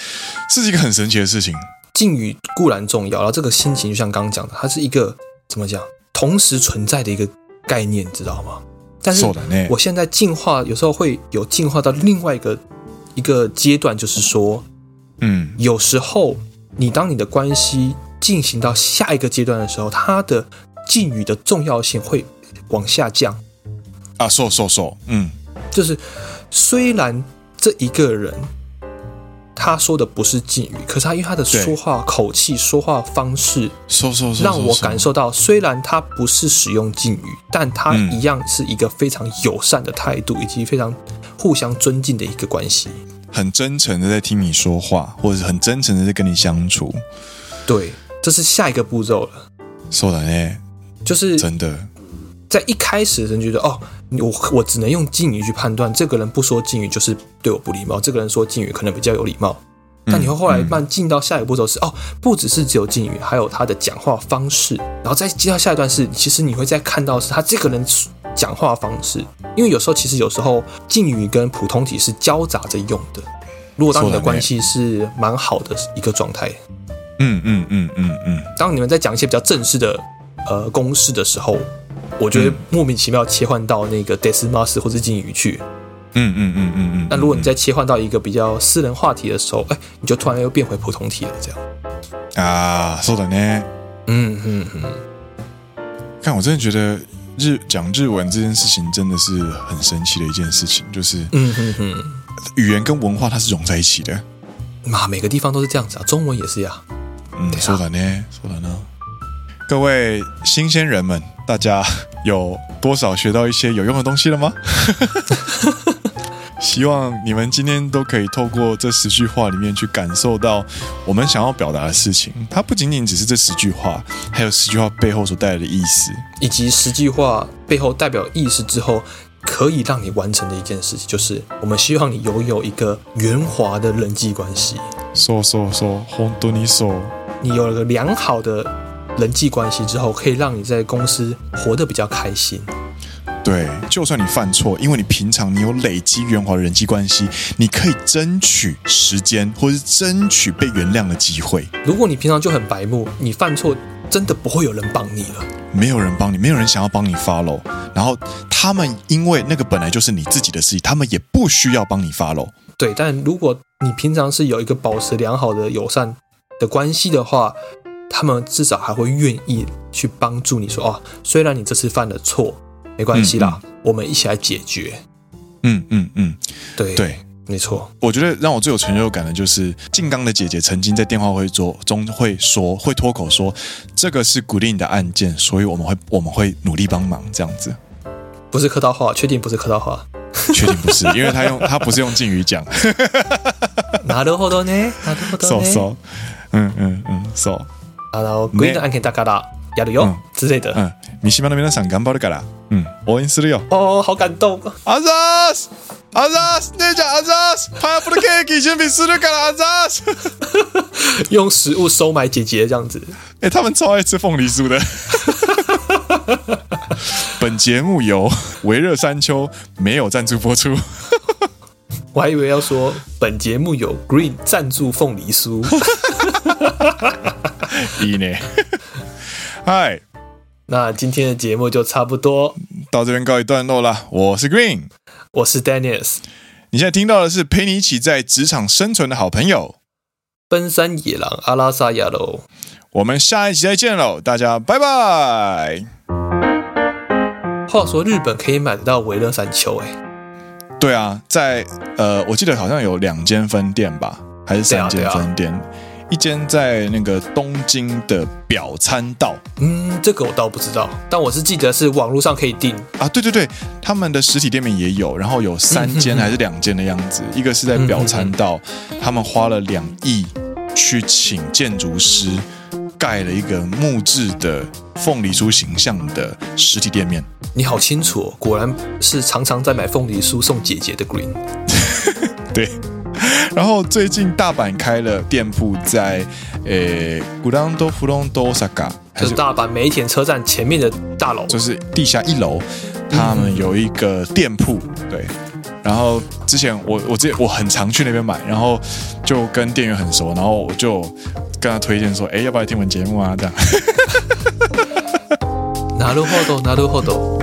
Speaker 1: 是一个很神奇的事情。
Speaker 2: 敬语固然重要，然后这个心情就像刚刚讲的，它是一个怎么讲，同时存在的一个概念，知道吗？但是我现在进化有时候会有进化到另外一个一个阶段，就是说，嗯，有时候你当你的关系进行到下一个阶段的时候，它的敬语的重要性会。往下降
Speaker 1: 啊，说说说，嗯，
Speaker 2: 就是虽然这一个人他说的不是敬语，可是他因为他的说话口气、说话方式，让我感受到，虽然他不是使用敬语，但他一样是一个非常友善的态度，以及非常互相尊敬的一个关系，
Speaker 1: 很真诚的在听你说话，或者是很真诚的在跟你相处。
Speaker 2: 对，这是下一个步骤了。
Speaker 1: 说的呢，
Speaker 2: 就是
Speaker 1: 真的。
Speaker 2: 在一开始的人觉得哦，我我只能用敬语去判断，这个人不说敬语就是对我不礼貌，这个人说敬语可能比较有礼貌。但你会后来慢进到下一个步骤是哦，不只是只有敬语，还有他的讲话方式，然后再接到下一段是，其实你会再看到是他这个人讲话方式，因为有时候其实有时候敬语跟普通体是交杂着用的。如果当你的关系是蛮好的一个状态，
Speaker 1: 嗯嗯嗯嗯嗯，
Speaker 2: 当你们在讲一些比较正式的呃公式的时候。我觉得莫名其妙切换到那个 desu mas 或者敬语去，
Speaker 1: 嗯嗯嗯嗯嗯。
Speaker 2: 那如果你再切换到一个比较私人话题的时候，哎，你就突然又变回普通体了，这样。
Speaker 1: 啊，そうだね。
Speaker 2: 嗯嗯嗯。
Speaker 1: 看，我真的觉得日讲日文这件事情真的是很神奇的一件事情，就是嗯嗯嗯，语言跟文化它是融在一起的。
Speaker 2: 嘛，每个地方都是这样子啊，中文也是呀。
Speaker 1: 嗯，そうだね，そうだね。 各位新鲜人们，大家有多少学到一些有用的东西了吗？希望你们今天都可以透过这十句话里面去感受到我们想要表达的事情。它不仅仅只是这十句话，还有十句话背后所带来的意思，
Speaker 2: 以及十句话背后代表意思之后可以让你完成的一件事情，就是我们希望你拥有一个圆滑的人际关系。
Speaker 1: 说说说，本当にそう，
Speaker 2: 你有了个良好的。 人际关系之后，可以让你在公司活得比较开心。
Speaker 1: 对，就算你犯错，因为你平常你有累积圆滑的人际关系，你可以争取时间，或是争取被原谅的机会。
Speaker 2: 如果你平常就很白目，你犯错真的不会有人帮你了。
Speaker 1: 没有人帮你，没有人想要帮你 follow。然后他们因为那个本来就是你自己的事情，他们也不需要帮你 follow。
Speaker 2: 对，但如果你平常是有一个保持良好的友善的关系的话。他们至少还会愿意去帮助你说哦，虽然你这次犯了错，没关系啦，嗯嗯、我们一起来解决。
Speaker 1: 嗯嗯嗯，
Speaker 2: 对
Speaker 1: 对，
Speaker 2: 没错。
Speaker 1: 我觉得让我最有成就感的就是静冈的姐姐曾经在电话会中中会说，会脱口说，这个是古令的案件，所以我们会我们会努力帮忙这样子。
Speaker 2: 不是客套话，确定不是客套话？
Speaker 1: 确定不是，因为他用他不是用敬语讲。
Speaker 2: なるほどね，なるほどね。
Speaker 1: So so，嗯嗯嗯，so。
Speaker 2: 然后グリーンの案件だからやるよ之类的。
Speaker 1: 嗯，三岛の皆さん顽张るから。嗯，応援するよ。
Speaker 2: 哦，好感动。
Speaker 1: あざーす、あざーす、姉ちゃんあざーす。パイナップルケーキ准备するからあざーす。
Speaker 2: 用食物收买姐姐这样子。
Speaker 1: 哎，他们超爱吃凤梨酥的。本节目由微热山丘没有赞助播出。
Speaker 2: 我还以为要说本节目有 Green 赞助凤梨酥。
Speaker 1: 一呢，嗨，
Speaker 2: 那今天的节目就差不多
Speaker 1: 到这边告一段落了。我是 Green，
Speaker 2: 我是 Dennis，
Speaker 1: 你现在听到的是陪你一起在职场生存的好朋友。
Speaker 2: 奔山野狼阿拉萨亚喽。
Speaker 1: 我们下一集再见喽，大家拜拜。
Speaker 2: 话说日本可以买得到维乐山丘哎？
Speaker 1: 对啊，在呃，我记得好像有两间分店吧，还是三间分店？一间在那个东京的表参道，
Speaker 2: 嗯，这个我倒不知道，但我是记得是网络上可以订
Speaker 1: 啊。对对对，他们的实体店面也有，然后有三间还是两间的样子。嗯、哼哼一个是在表参道，嗯、哼哼他们花了两亿去请建筑师盖了一个木质的凤梨酥形象的实体店面。
Speaker 2: 你好清楚哦，果然是常常在买凤梨酥送姐姐的 Green。
Speaker 1: 对。然后最近大阪开了店铺在，诶，グランドフロント大阪，
Speaker 2: 就是大阪梅田车站前面的大楼，
Speaker 1: 就是地下一楼，他们有一个店铺，对。然后之前我我之前我很常去那边买，然后就跟店员很熟，然后我就跟他推荐说，哎，要不要来听我们节目啊？这样。
Speaker 2: なるほど、なるほど。